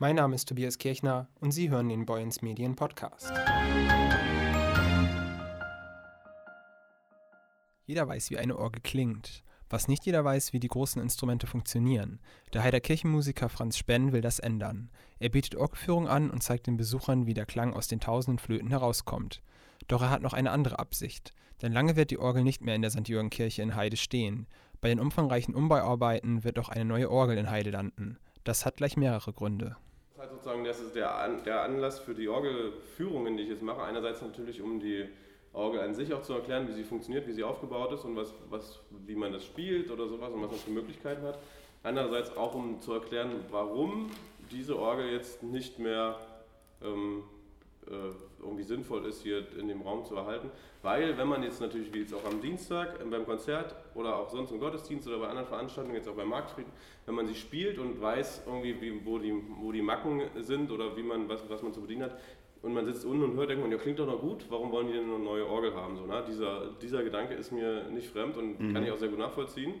Mein Name ist Tobias Kirchner und Sie hören den Boyens Medien Podcast. Jeder weiß, wie eine Orgel klingt. Was nicht jeder weiß, wie die großen Instrumente funktionieren. Der Heider Kirchenmusiker Franz Spenn will das ändern. Er bietet Orgelführung an und zeigt den Besuchern, wie der Klang aus den tausenden Flöten herauskommt. Doch er hat noch eine andere Absicht. Denn lange wird die Orgel nicht mehr in der St. Jürgen Kirche in Heide stehen. Bei den umfangreichen Umbauarbeiten wird auch eine neue Orgel in Heide landen. Das hat gleich mehrere Gründe. Das ist sozusagen das ist der, An der Anlass für die Orgelführungen, die ich jetzt mache. Einerseits natürlich, um die Orgel an sich auch zu erklären, wie sie funktioniert, wie sie aufgebaut ist und was, was, wie man das spielt oder sowas und was man für Möglichkeiten hat. Andererseits auch, um zu erklären, warum diese Orgel jetzt nicht mehr ähm, äh, irgendwie sinnvoll ist, hier in dem Raum zu erhalten. Weil, wenn man jetzt natürlich, wie jetzt auch am Dienstag äh, beim Konzert oder auch sonst im Gottesdienst oder bei anderen Veranstaltungen, jetzt auch beim Marktfrieden, wenn man sie spielt und weiß irgendwie, wie, wo, die, wo die Macken sind oder wie man, was, was man zu bedienen hat, und man sitzt unten und hört, denkt man, ja, klingt doch noch gut, warum wollen die denn eine neue Orgel haben? So, ne? dieser, dieser Gedanke ist mir nicht fremd und mhm. kann ich auch sehr gut nachvollziehen.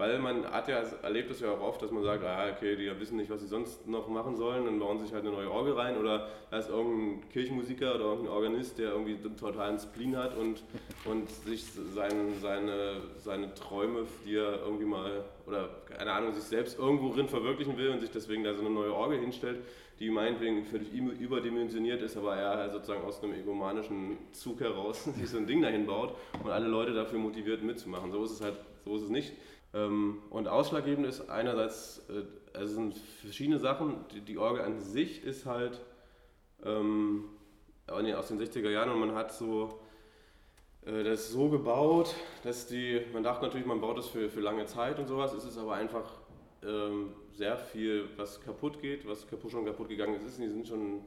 Weil man hat ja, erlebt es ja auch oft, dass man sagt, ah, okay, die wissen nicht, was sie sonst noch machen sollen, dann bauen sie sich halt eine neue Orgel rein oder da ist irgendein Kirchenmusiker oder irgendein Organist, der irgendwie einen totalen Spleen hat und, und sich sein, seine, seine Träume, die er irgendwie mal, oder keine Ahnung, sich selbst irgendwo drin verwirklichen will und sich deswegen da so eine neue Orgel hinstellt, die meinetwegen völlig überdimensioniert ist, aber er sozusagen aus einem egomanischen Zug heraus sich so ein Ding dahin baut und alle Leute dafür motiviert mitzumachen. So ist es halt, so ist es nicht. Ähm, und ausschlaggebend ist einerseits, äh, also es sind verschiedene Sachen. Die, Orgel an sich ist halt ähm, aus den 60er Jahren und man hat so äh, das so gebaut, dass die, man dachte natürlich, man baut das für, für lange Zeit und sowas, es ist aber einfach ähm, sehr viel, was kaputt geht, was kaputt, schon kaputt gegangen ist. Die sind schon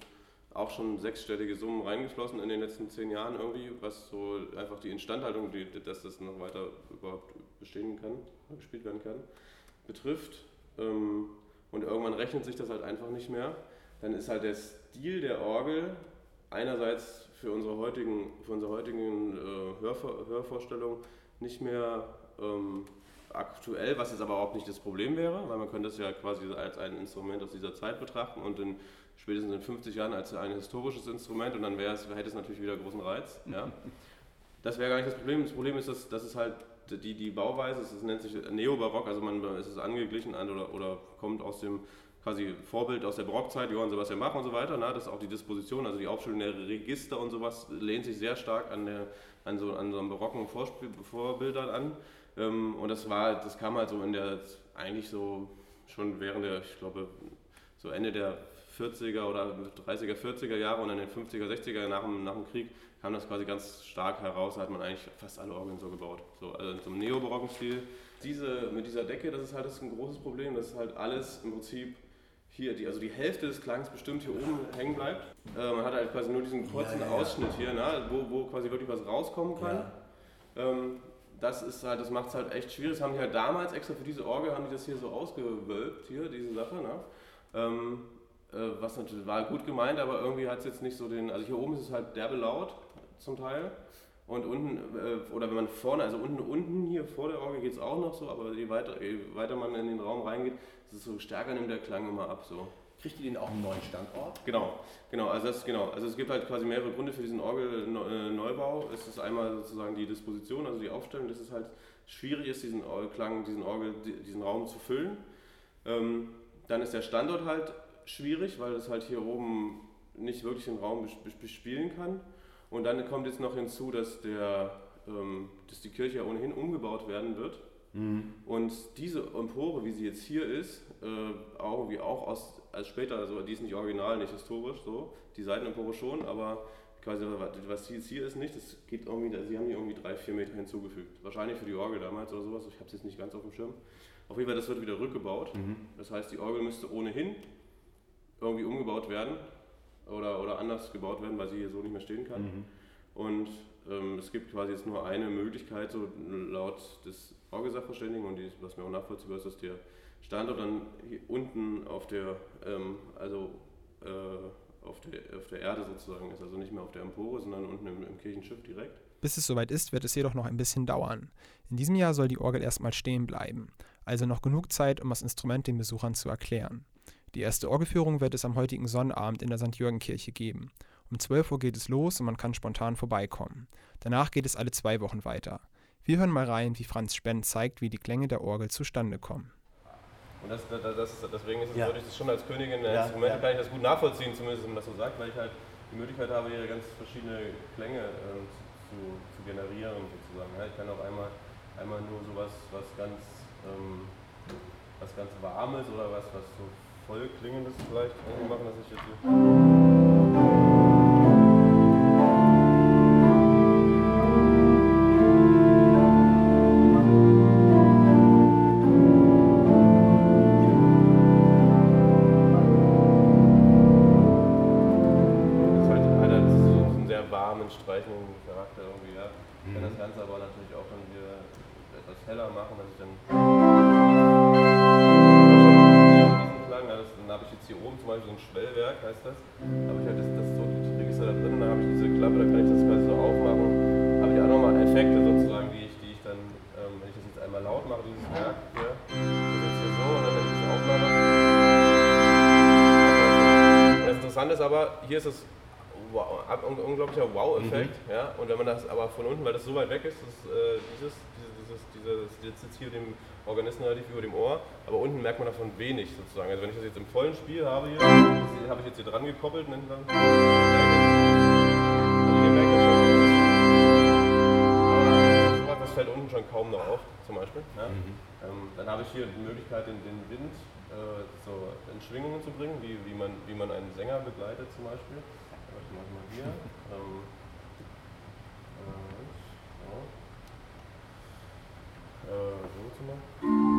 auch schon sechsstellige Summen reingeflossen in den letzten zehn Jahren irgendwie, was so einfach die Instandhaltung, die, dass das noch weiter überhaupt bestehen kann, gespielt werden kann, betrifft. Ähm, und irgendwann rechnet sich das halt einfach nicht mehr. Dann ist halt der Stil der Orgel einerseits für unsere heutigen, für unsere heutigen äh, Hörvor Hörvorstellungen nicht mehr ähm, aktuell, was jetzt aber auch nicht das Problem wäre, weil man könnte es ja quasi als ein Instrument aus dieser Zeit betrachten und in spätestens in 50 Jahren als ein historisches Instrument und dann wäre es, hätte es natürlich wieder großen Reiz. Ja. Das wäre gar nicht das Problem. Das Problem ist, dass, dass es halt die, die Bauweise, es nennt sich Neobarock, also man es ist angeglichen an oder, oder kommt aus dem quasi Vorbild aus der Barockzeit, Johann Sebastian Bach und so weiter. Ne? Das ist auch die Disposition, also die Aufstellung der Register und sowas lehnt sich sehr stark an, der, an, so, an so einem barocken Vorbildern an. Ähm, und das war, das kam halt so in der, eigentlich so schon während der, ich glaube, so Ende der 40er oder 30er, 40er Jahre und in den 50er, 60er nach dem, nach dem Krieg kam das quasi ganz stark heraus, da hat man eigentlich fast alle Orgeln so gebaut. So, also in so einem neobarocken Stil. Diese, mit dieser Decke, das ist halt das ist ein großes Problem, das ist halt alles im Prinzip hier, die, also die Hälfte des Klangs bestimmt hier oben hängen bleibt. Äh, man hat halt quasi nur diesen kurzen ja, ja, Ausschnitt hier, ne, wo, wo quasi wirklich was rauskommen kann. Ähm, das ist halt, das macht es halt echt schwierig. Das haben die halt damals extra für diese Orgel haben die das hier so ausgewölbt, hier, diese Sache. Ne? Ähm, äh, was natürlich war gut gemeint, aber irgendwie hat es jetzt nicht so den. Also hier oben ist es halt derbe laut zum Teil. Und unten, äh, oder wenn man vorne, also unten, unten hier vor der Orgel geht es auch noch so, aber je weiter, je weiter man in den Raum reingeht, ist es so stärker nimmt der Klang immer ab. So. Kriegt ihr den auch einen neuen Standort? Genau, genau. Also das, genau. Also es gibt halt quasi mehrere Gründe für diesen Orgelneubau. Es ist einmal sozusagen die Disposition, also die Aufstellung, dass es halt schwierig ist, diesen Orgelklang, diesen Orgel, diesen Raum zu füllen. Ähm, dann ist der Standort halt schwierig, weil es halt hier oben nicht wirklich den Raum bespielen kann. Und dann kommt jetzt noch hinzu, dass, der, ähm, dass die Kirche ohnehin umgebaut werden wird. Mhm. Und diese Empore, wie sie jetzt hier ist, äh, auch irgendwie auch aus, als später, also die ist nicht original, nicht historisch so, die Seitenempore schon, aber quasi was jetzt hier ist nicht, das geht irgendwie, sie haben hier irgendwie drei, vier Meter hinzugefügt. Wahrscheinlich für die Orgel damals oder sowas, ich habe es jetzt nicht ganz auf dem Schirm. Auf jeden Fall, das wird wieder rückgebaut. Mhm. Das heißt, die Orgel müsste ohnehin irgendwie umgebaut werden oder, oder anders gebaut werden, weil sie hier so nicht mehr stehen kann. Mhm. Und ähm, es gibt quasi jetzt nur eine Möglichkeit, so laut des Orgesachverständigen, und die, was mir auch nachvollziehbar ist, dass der Standort dann hier unten auf der, ähm, also äh, auf, der, auf der Erde sozusagen ist, also nicht mehr auf der Empore, sondern unten im, im Kirchenschiff direkt. Bis es soweit ist, wird es jedoch noch ein bisschen dauern. In diesem Jahr soll die Orgel erstmal stehen bleiben, also noch genug Zeit, um das Instrument den Besuchern zu erklären. Die erste Orgelführung wird es am heutigen Sonnabend in der St. Jürgen-Kirche geben. Um 12 Uhr geht es los und man kann spontan vorbeikommen. Danach geht es alle zwei Wochen weiter. Wir hören mal rein, wie Franz Spenn zeigt, wie die Klänge der Orgel zustande kommen. Und das, das, das, deswegen ist es, Ja. würde ich das schon als Königin der Ja, Instrumente, ja. kann ich das gut nachvollziehen, zumindest wenn man das so sagt, weil ich halt die Möglichkeit habe, hier ganz verschiedene Klänge ähm, zu, zu generieren sozusagen. Ja, ich kann auch einmal, einmal nur sowas, was ganz, ähm, was ganz Warmes oder was, was so voll klingendes vielleicht irgendwie machen, dass ich jetzt hier Charakter irgendwie, ja. Ich kann das Ganze aber natürlich auch dann wieder etwas heller machen, dass ich dann. Habe ich jetzt hier oben zum Beispiel so ein Schwellwerk, heißt das. Da habe ich halt das, das so die Register da drin, dann habe ich diese Klappe, da kann ich das quasi so aufmachen. Habe ich auch nochmal Effekte sozusagen, die ich, die ich dann, ähm, wenn ich das jetzt einmal laut mache, dieses Werk hier, das ist jetzt hier so und dann wenn ich das aufmache. Und das Interessante ist aber, hier ist es wow, unglaublicher Wow-Effekt. Ja? Und wenn man das aber von unten, weil das so weit weg ist, das, äh, dieses, dieses, dieses, dieses, jetzt sitzt hier dem Organisten relativ über dem Ohr, aber unten merkt man davon wenig sozusagen. Also wenn ich das jetzt im vollen Spiel habe hier, das habe ich jetzt hier dran gekoppelt, man das. Also merkt schon, aber sowas, das fällt unten schon kaum noch auf, zum Beispiel. Ja? Ähm, dann habe ich hier die Möglichkeit, den, den Wind äh, so in Schwingungen zu bringen, wie, wie, man, wie man einen Sänger begleitet zum Beispiel. Warte mal, mal hier. Ähm, äh, so. Äh, so zum Beispiel.